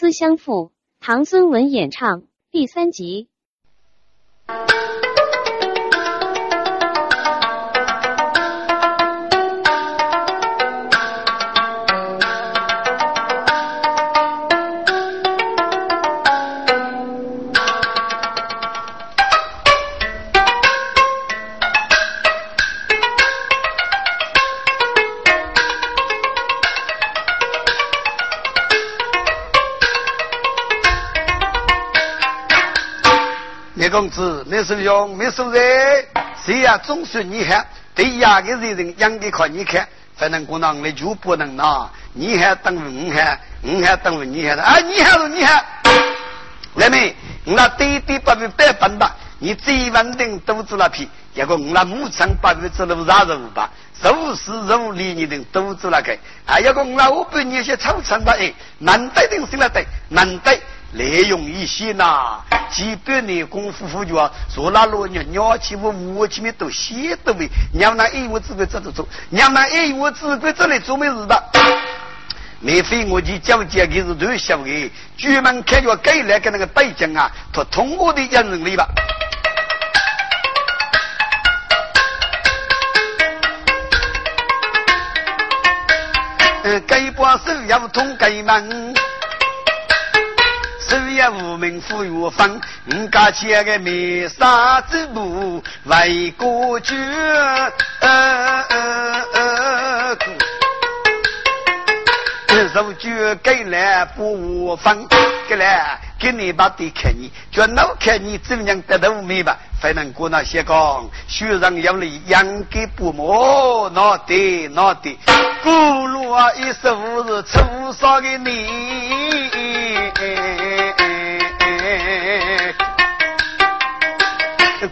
思相负》，唐孙文演唱，第三集。公子，没受用，没受人，谁呀？总算你看，对呀，个人人养的靠你看，反正姑娘你就不能拿，你还等于我还，我还等于你还的，啊，你还是你还，来没？我那对对不比百分吧，你最稳定肚子那皮，结果我那母亲八月走路啥人吧？肉是肉里你的肚子那个，啊，要个我那我比你些粗长吧？哎，难得的是那得，难得。利用一些呐，几百年功夫夫啊，说那老娘鸟起我我起面都写的为，娘那一我自个这着做，娘那一我自个这里做没事的？免费我去交接给是都晓得，专门开着改来跟那个北京啊，他通过的人能力吧。嗯，改把手要通改门。无名富有方，五家千个灭杀之徒为国军。如今给来不分，给来给你把地看你，就老看你怎样得到没吧？非能过那些讲，学人要你养给不磨，那得那得，咕噜啊一首是粗少的你。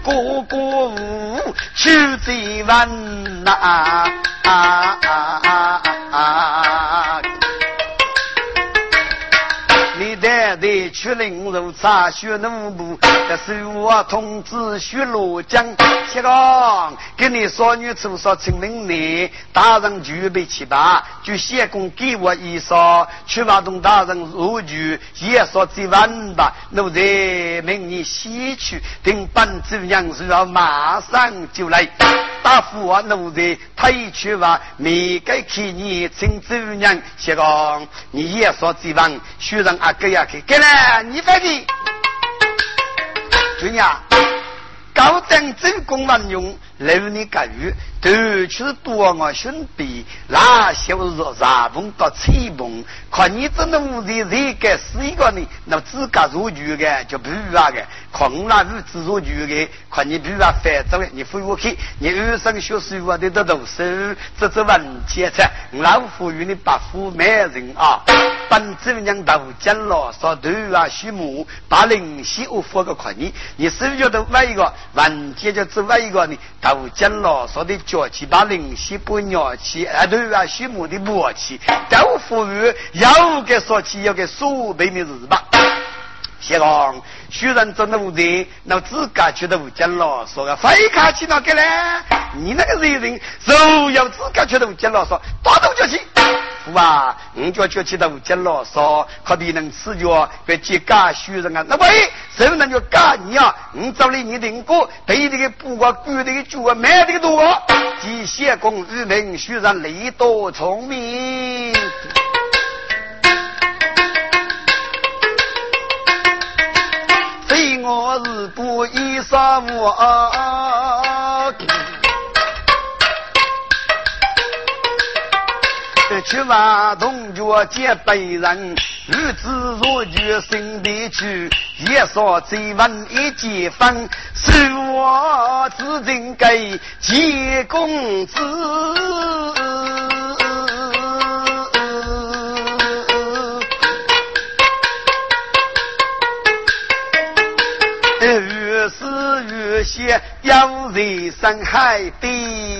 哥哥无求最稳呐。得去领如茶学奴部，这是我通知徐罗江，谢刚给你少女出说清明年，大人预备起吧，就先公给我一双，去马东大人入局，也说最晚吧，奴才明年西去，等本主娘是要马上就来，答复我奴才退去吧，没该给你请主娘，谢刚你也说最晚，徐让阿哥呀去。给了，你快点，军呀，高等真功万用，留你干预。都去多我兄弟，那小日啥风到吹风，看你这奴才谁敢死一个呢？那自家入局的就不啊个，看我那日子入局的，看你不啊反正你回我去，你二生学书啊得得读书，这这文钱财，老夫与你把夫没人啊，本主娘头讲了，说头啊须木，把灵犀我佛个看你，你手脚都歪一个，文钱就只歪一个呢，头讲了说的。脚气把灵犀不鸟气，啊对啊，畜牧的默契，都赋予要给说起，要给所备的日吧。先讲，虽然做奴才，那自家觉得无讲了，说个非客气那个嘞，你那个人人，若要自家觉得无讲了，说打头就去。父啊，你叫叫起到无讲了，说可比能吃药，别去干虚人啊。那喂，谁能就干你啊？你找了你的哥，对这个布啊管这个主啊，买这个多，既先公愚民，虚人力多聪明。我是不依杀我，去把同学结辈人，女子若决心的去，也说最晚一结婚，是我自认给结公子。这些有人伤害的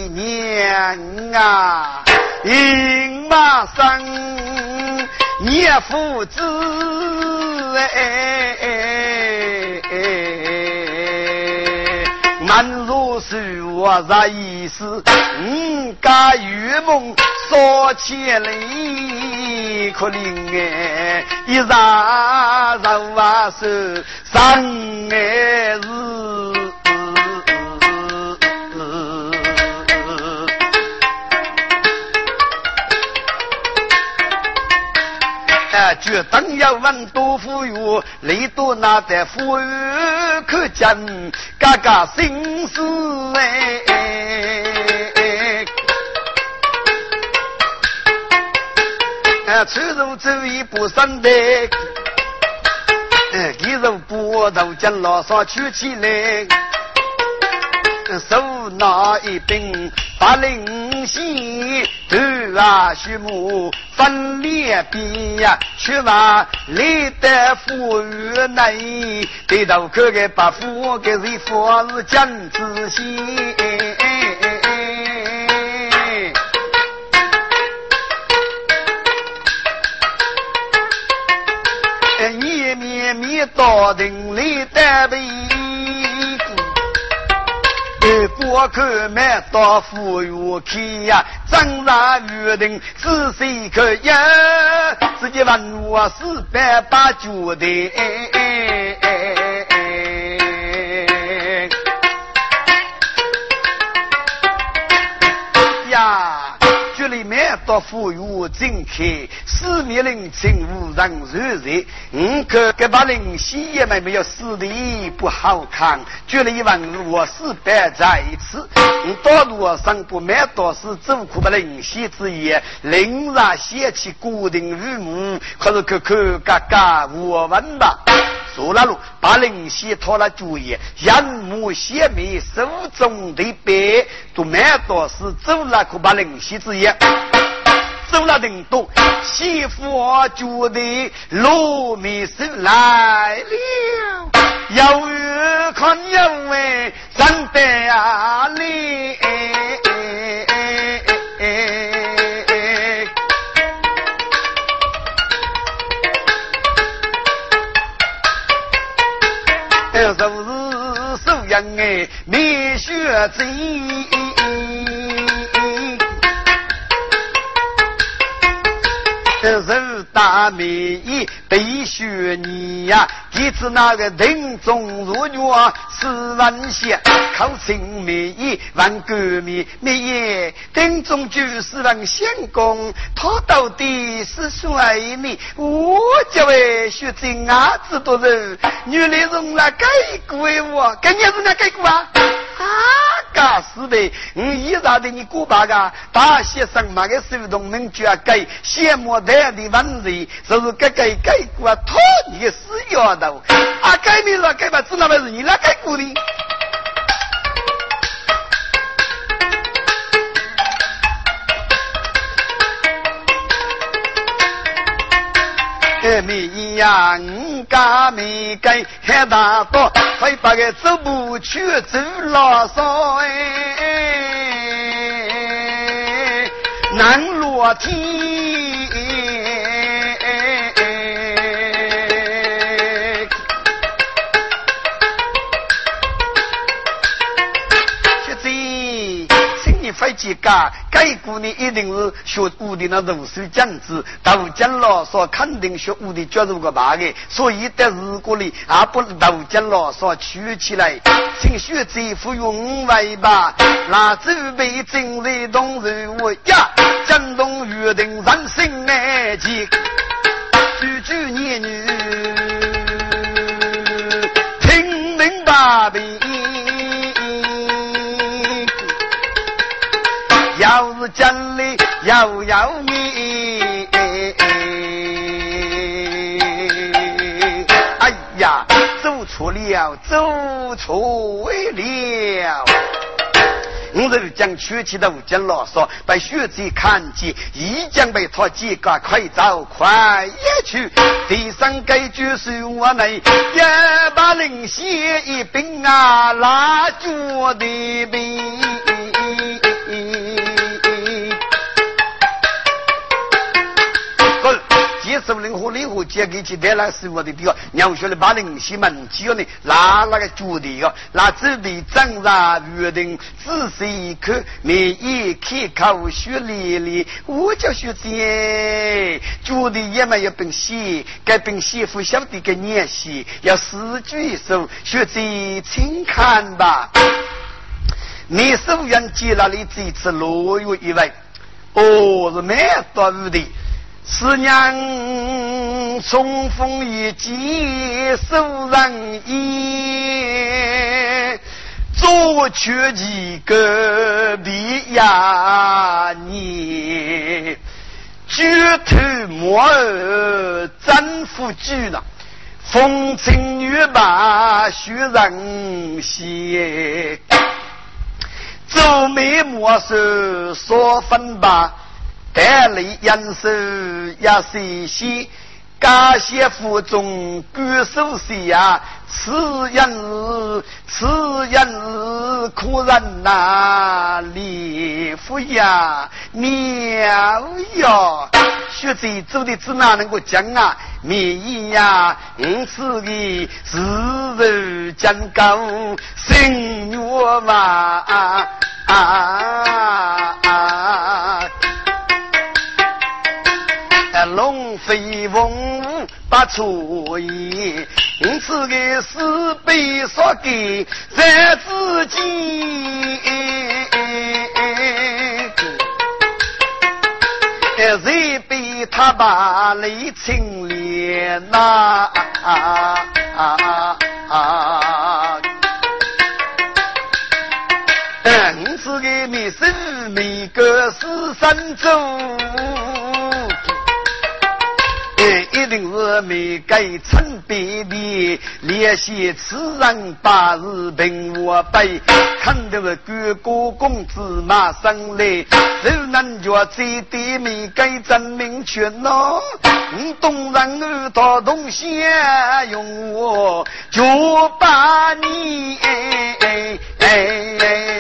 娘啊，应马上念父子哎，满如是我在意思，嗯，家圆梦说起来可怜哎，一ရာ柔啊是上哎日。绝等要问多富裕，你多拿得富裕可见，嘎嘎心思哎。哎，出入走一步三的，哎，一入步头将老少举起来，手拿一柄八灵犀，头啊须木分裂边呀，去把立得富裕内，对头可给把富给谁富是讲仔细。你到城里单位，我可没到富裕去呀，正常约定仔细可呀，自己问我四百八九的。这里面多富裕精气四面凌情无人如意你看隔把零西也没没有死的不好看这里一碗螺丝摆在一起你到路上不买多是走苦不零西之言零上掀起固定日暮可是看看嘎嘎我问吧。走了路，把灵犀托了主意，眼目显明，手中的笔，都买多是走了可把灵犀之言。走了人多，媳妇觉得罗密手来了，要看要问，长得啊嘞。是收养哎，没学精。人大美意被学你呀，一次那个人中入药是万险，靠情美意万革命，美意丁中就是万相公，他到底是谁呢？我这位学精啊，知道人，原来是那改过我，跟你是那改过啊？啊！嘎是的，我依然的你姑爸个大学生嘛个手动门就要改，羡慕他的文人，就是改改改过，讨你死丫头！啊，改名了改吧，只那么是你来改过的。没呀，五家没改，还大多，会把个走不去走老少哎，难落天。飞机干，该股呢一定是学武的那读书讲子，读讲老师肯定学武的加入个大的，所以在日国里啊不读讲老师取起来，请学者服用为吧，那准备正在动人我呀，江东约定人生难解，句句念女，要是讲的要要你，哎呀，走错了，走错了。我是讲学起的讲老少，被学者看见，一将被他几个快走快也去。第三个就是我们一把灵血一并啊拉脚的兵。首领和领和接给去带来是我的地方，娘说的把人西门只要你拿那个脚的哟，拿纸的张上约定仔细一看，每一开口血淋淋，我叫学姐，脚的也没有本事，该本事不晓得个年洗，要四举手，学姐请看吧。你手院接了你这次落月一位，哦，是蛮多的。四娘重逢一见手人烟，左缺几个比呀你，举头莫儿真夫举了，风尘女把学人歇。皱眉莫手说分吧，带泪眼手也细细，感谢腹中举手时呀，此人此人可人哪里夫呀妙呀！学者走的只哪能够讲啊？面衣呀，因此的自如将高，心愿嘛。龙不错意，因此个是被说给在自己。谁被他把泪清涟呐？嗯，是个没生没个是三州。定是没给陈别的联系此人八日平我背，看的是哥哥公子马上来，只能叫这点没给证明全喏。你东人儿到东西用我就把你哎哎哎哎哎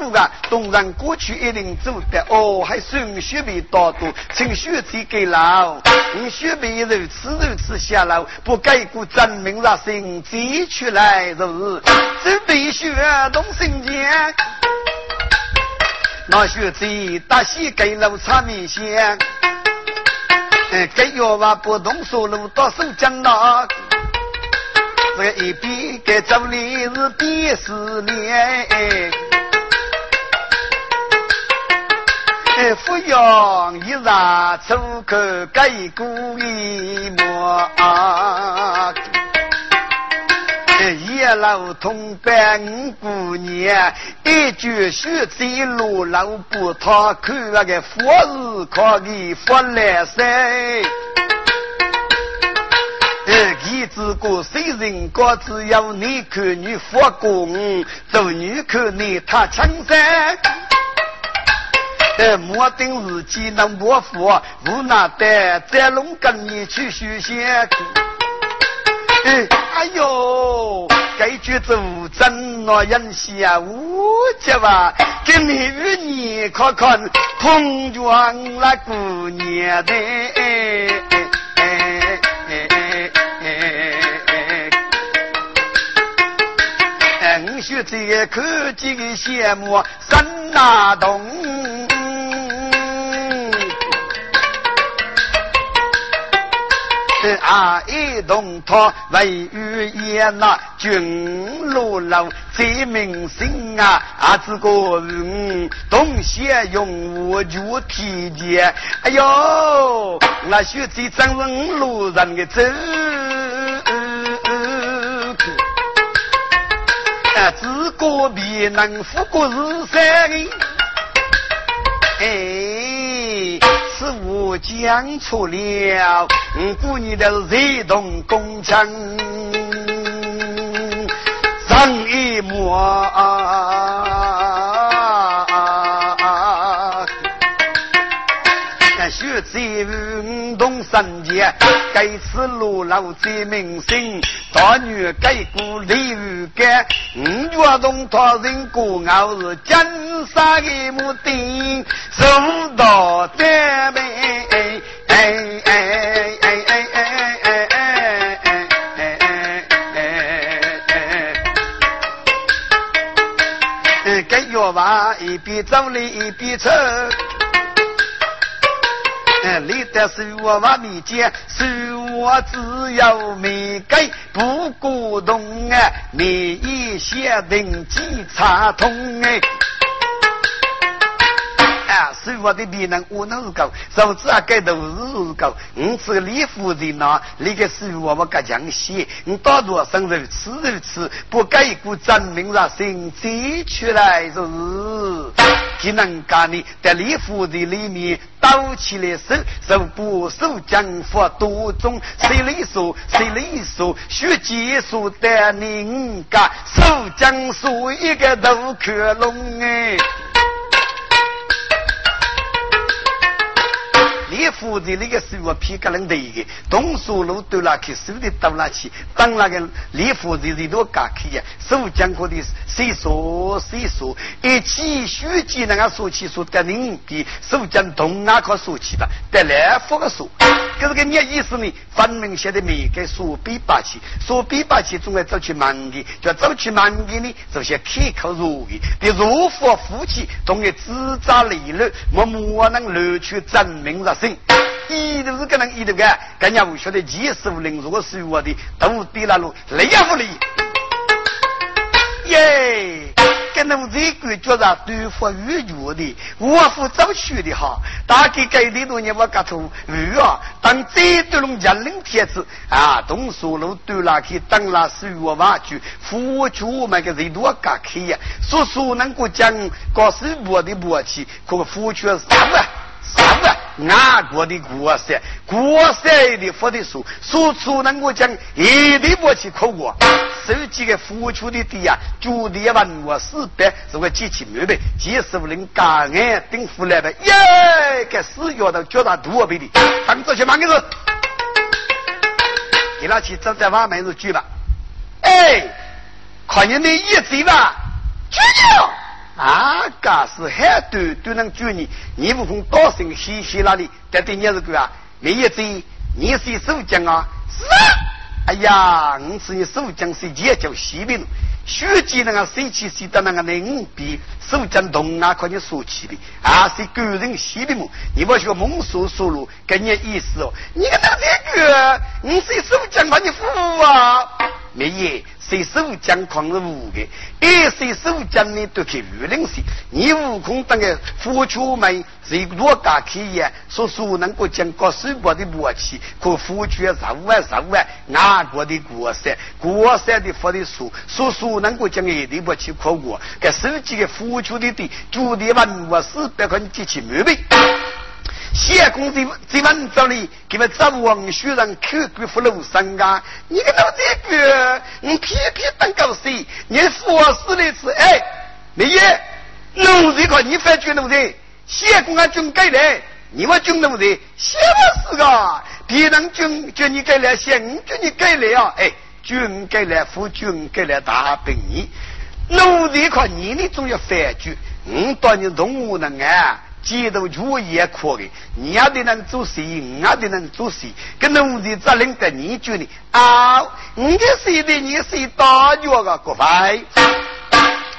姑姑啊，东人过去一定走的哦，还送雪梅大多，请雪姐给老。你雪梅如此如此下楼，不改过证明了心急出来如是，这必须动心间。那雪姐大喜给老擦面线，哎，给药娃不动手路到手讲了。这一边给走的是边思念。扶摇一上出口盖过一抹，一路同伴五姑娘，一句说在路老不他看那个佛日可以佛来噻。一只个谁人高，只要你看你佛公，做女看你他强噻。莫等自己能莫福，无奈的在龙跟你去修仙。哎哎呦，该句子无真那人啊，无解吧？给你与你看看，同庄那姑娘的。我说这可几个羡慕三大啊！一动他为语言呐，君落楼最明心啊！啊，这个人东西用我就体贴。哎呦，那学这真人路人的走，啊，自个别能富过日生。哎，讲出了故里的热动工程，上一幕。学在五洞三界，该吃路老在民心。大女该过李玉干，五月洞他人过，我是金沙的牡丹，手到丹门。娃一边走来一边抽。你的是我娃面前，是我只有没给不过动啊，你一些定记查通哎。啊，是我的别人我能是高，手指啊盖都是高。你这个李夫人呐，你个是我我个强些，你大多生肉吃肉吃，不改过证明了心最出来是。既能干你在李夫人里面抖起来手，手不手将佛多种，谁来说谁来说，学技术的人家手将说一个都克隆哎。李夫人那个是我皮革人的一个，东苏路都那去，手的到那去，当那个李夫人人都敢去呀，手讲过的谁说谁说，一起书记那个说起说得人的，手讲东那可说起的，得来福个说，可是个你意思呢？分明写的没给说比八起，说比八起总爱走去忙的，就走去忙的呢，这些可口如意。的如佛夫妻，总要自扎理论，默默能留去证明了。一都是个能一头个，更加无晓得几十五零如果是我的，都低了路，累也不累。耶，跟侬这个觉着对付越绝的，我负早去的哈。大概改的多年我搞错，鱼啊，当这对龙江临天子啊，东苏路对那去当那是我挖去，付出那个人多搞去呀。说说能够讲，搞是我的默契，可付出啥啊？啥子，俺国的国赛，国赛的佛的书，手出能够讲一点不起苦过，手机的付出的地啊，九点万我四百，如果机器没白，技术五人感恩顶付来呗，耶，给四角的叫他多倍的，他们这些忙的是，你拿去站在外面是去吧，哎，看你的一嘴吧，去。啊，噶是很多都能救你，你不从高声嘻嘻那里，得对你是个啊，没一嘴，你是手将啊？是啊。哎呀，我是你手将是也叫西兵，学技那个谁去谁的那个能比手将动啊？可你说起的啊，是个人西兵么？你不学蒙说说路，跟你意思哦？你看这个，你是手将把你服啊？没耶。谁手将狂是无的，二谁手将呢都去愚人些。你悟空当个佛出门，谁多家企业说说能够将高手博的默契，可佛出十五万十五万外国的国山，国山的佛的书，说说能够将一定不去考过，给手机的佛出的地，注定万我四百块机器没背。谢公在在文章里，给们找王学人口官福禄生啊！你个老这个，你偏偏当高谁？你佛死的是哎，没耶，奴才看你反军奴才，谢公安军改来，你们军奴才，谢不是个，别人军军你改来，谢军你改来啊！哎，军改来，副军改来，大兵你，奴才看你呢，总要反军，我当你动物能啊！街头主也哭的，你要的能做事，我要的能做事，跟农的责任在你这里啊！你的谁的你谁大脚个国外，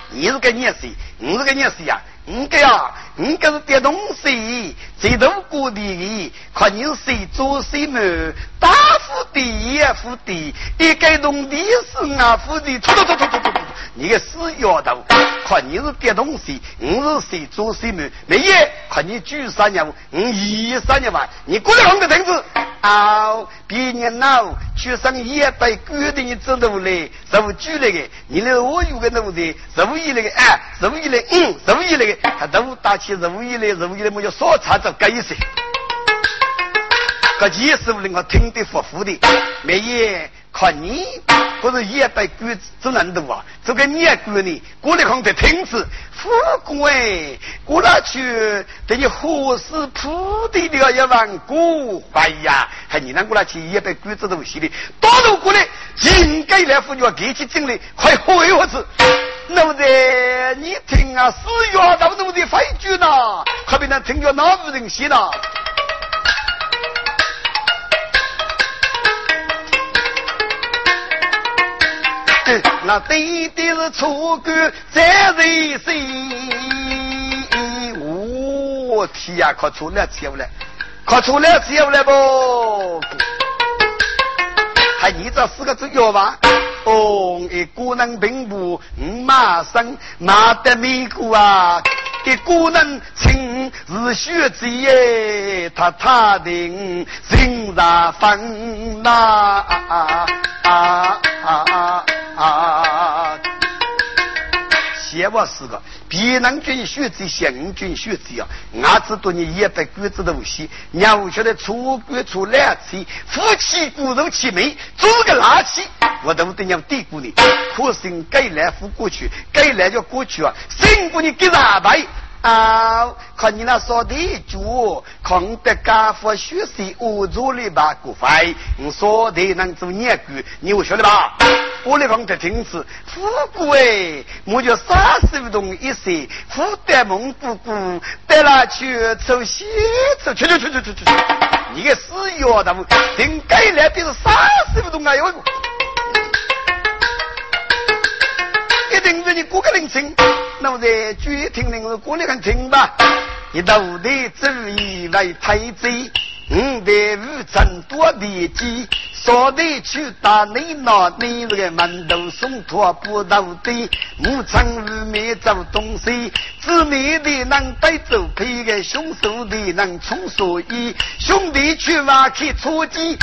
你是个你谁？你是个你谁呀？你个呀，你个是点东西，最多过的，看你谁做谁么？大富第一富第一，该农的是俺富的，错错错错错错错！你个死丫头，看你是点东西，你是谁做谁么？没耶，看你举三年，我一三年吧，你过来红个凳子。啊，别人老去上一百规定你走路来，受拘那个，你那我有个奴才，受一那个，哎，受一来，嗯，受一那个，他都打起受一来，受一来，我就少差着改一些。这几十五人我听得服服的，没耶，看你或者一百鬼子做难度啊，这个年过呢，过来看的亭子，富贵过那去等你何时铺地了一万古哎呀，还你那过来去一百鬼子东西的，到头过来应该来妇女要给起精力，快活一会子。那么的，你听啊，四月到那么的废句呢，可别那听着哪无人信呐。那对的是错官在人心，我天呀，可出来接不来，可出来接不来不？还你这四个字要吧？哦，一个人并不马生马得美姑啊，一个人亲是学子耶，他他的心上分呐。先我是个，别人军选择，行军选择啊！俺知道你一百鬼子东西，娘晓得出鬼出两次，夫妻骨肉齐美，做个垃圾，我都得让嘀咕你。可是该来福过去，该来就过去啊！辛苦你给啥白？啊！看你那说的主，看得家父学习我做的把股费，你说的能做年鬼，你我晓得吧？我来帮他听子，富贵，我就三十不动一岁，富得蒙古古，带那去走西走，去去去去去去，你个死丫头，应该来的是三十不动啊！哟，一定是你过个人情。那我在具听听我过来看听吧。一道的主意为太子，五代武争多的机，少的去打你那你这个门头送托不到的，武昌无面走东西，姊妹的能带走配个凶手的能冲所以兄弟去挖去出击。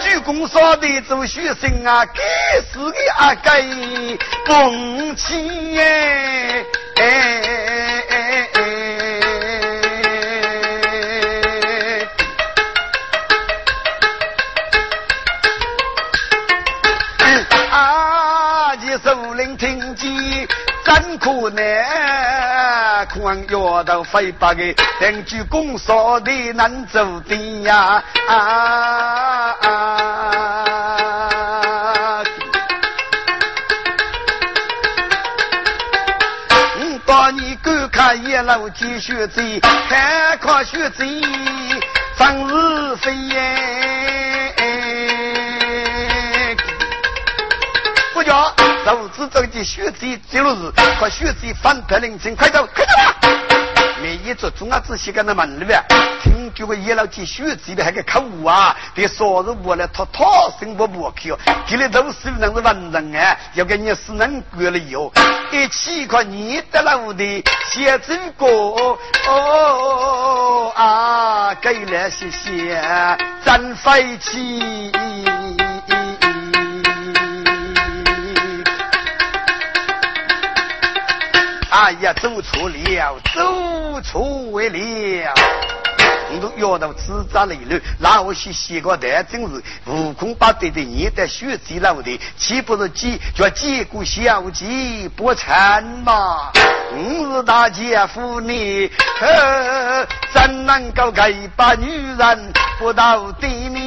鞠躬说的做学生啊，该死的阿该蹦起耶！哎哎哎哎！啊，你首领听见真可难，看摇头飞把个，两鞠躬说的难走的呀！啊啊！我把你观看一路继续走，看看学走，真是飞耶！手指走的学走走路是，快学走反派领情，快走，快走吧！每一座中啊，仔细跟那门里边，听这个一老几学这边还个客户啊，对说是我来他他生活不去哦，给你都是那是文人啊，要给你是能过了哟，一起块你的老的写这个哦。啊，给了谢谢，真飞起。哎呀，走错了，走错了！你都摇到自扎里了，那我去写个台，真是悟空八对的，你得学习了的，岂不是几叫几个小鸡不成嘛？我是大姐夫你，怎能够给把女人不到地面？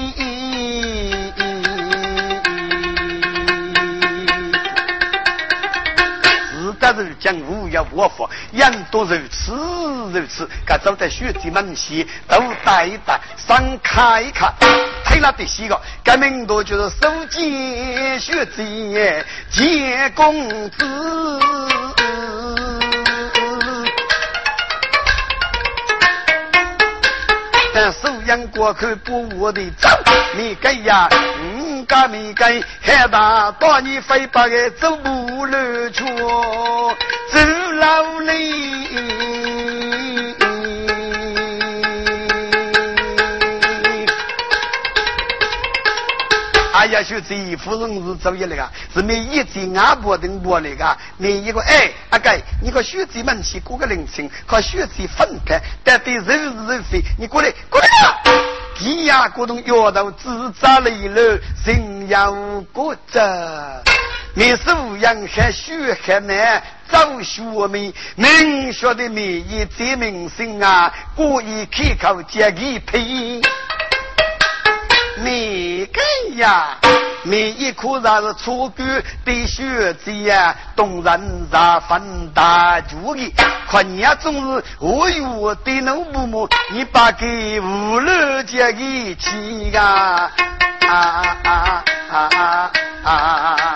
但是讲无要我佛，人多如此如此，该走在学子门前都带一带，上看一看，推了第几个？该名多就是收见学子见公子。但收养过去不我的走，你该呀。家没该害怕，把你飞把个走不路去，老里。哎呀，就这一夫人是走一那个，是每一只阿婆等过那个，每一个哎，阿盖，你个学子们去过个人情，和学子分开，但对肉是肉非，你过来过来。天涯古董摇头，自扎泪流，人要过着。你是无阳还血还难，早学明，明学的名义最明星啊，故意开口接一配。你个呀，每一颗那是初根的血子呀，动人让分大主意。可你呀，总是我有的能不么？你把给五楼接一起呀！啊啊啊啊啊！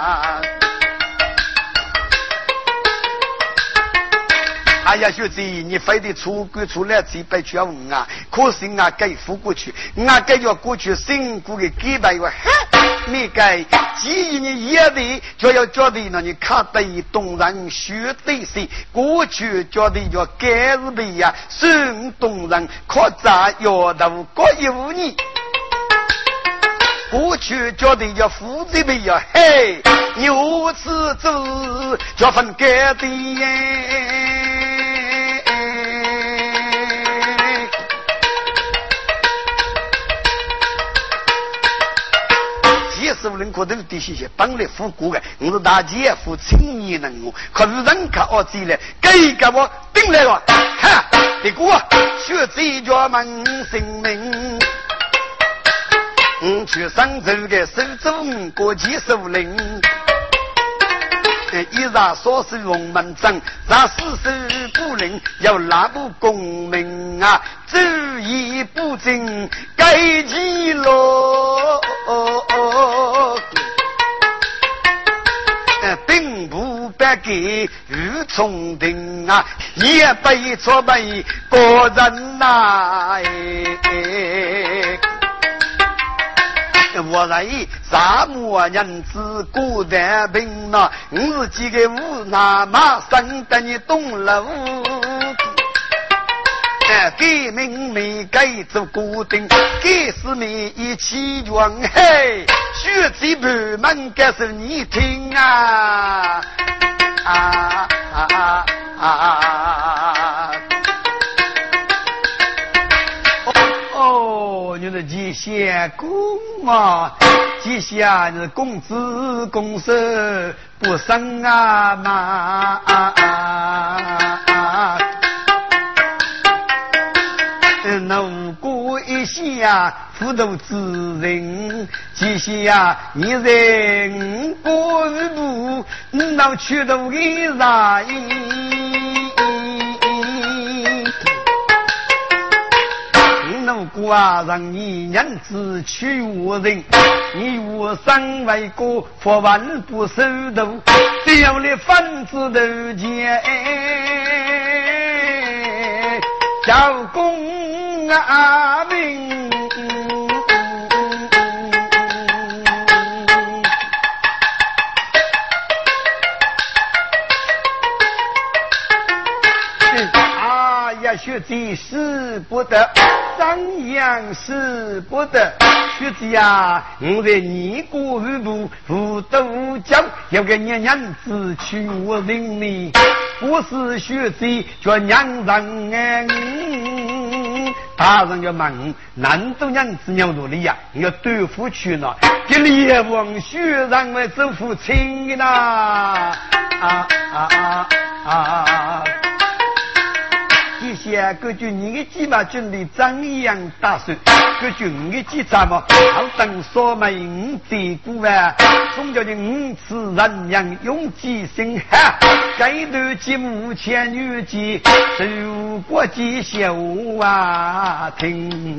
哎呀，学子，你非得出国出来几百条文啊？可是俺给付过去，俺给要过去辛苦的几百万，你给，既然你也得就要觉得那你看得一动人，学得谁过去觉得要改日的呀，生动人，可咋要到各有你。过去觉得要负责的呀，嘿，牛此子叫分改的耶。十五人可都是这些些本来富过的，我是大姐夫青年人物，可是人看我这来，给给我顶来了，哈！你哥学这家门性命，我，去上这个手中国际首领。一日说是龙门阵，让四手不灵，要拉不功名啊！注意不正，该记落。不白给玉冲定啊，也被错被个人呐。哎我认沙漠人子孤单病呐，我是几个无奈马生得你懂了。哎，给命没给做固定，给是你一起装嘿，学这部门该是你听啊啊啊啊！哦，你是吉祥公啊，吉祥是公子公孙不生啊嘛。怒过一下，糊涂之人，几下你人过一步，闹去头的啥意？怒过啊，让你娘子去无人，你我身为国，佛万不守度，丢了分子头前，小公。阿明，学子死不得，张扬死不得。学子呀，我在尼姑日部无德无教，要给娘娘子去我人里，我是学子叫娘人哎。大人要问，南都娘子要努力呀？要对付去呢？给烈王血让我做父亲的呐！啊啊啊啊！些根据你的鸡毛军的张扬打算，根据你的计策嘛，好等说明五贼古啊，总叫你五次人样用计心哈，该段节目前女记，受过几小啊听。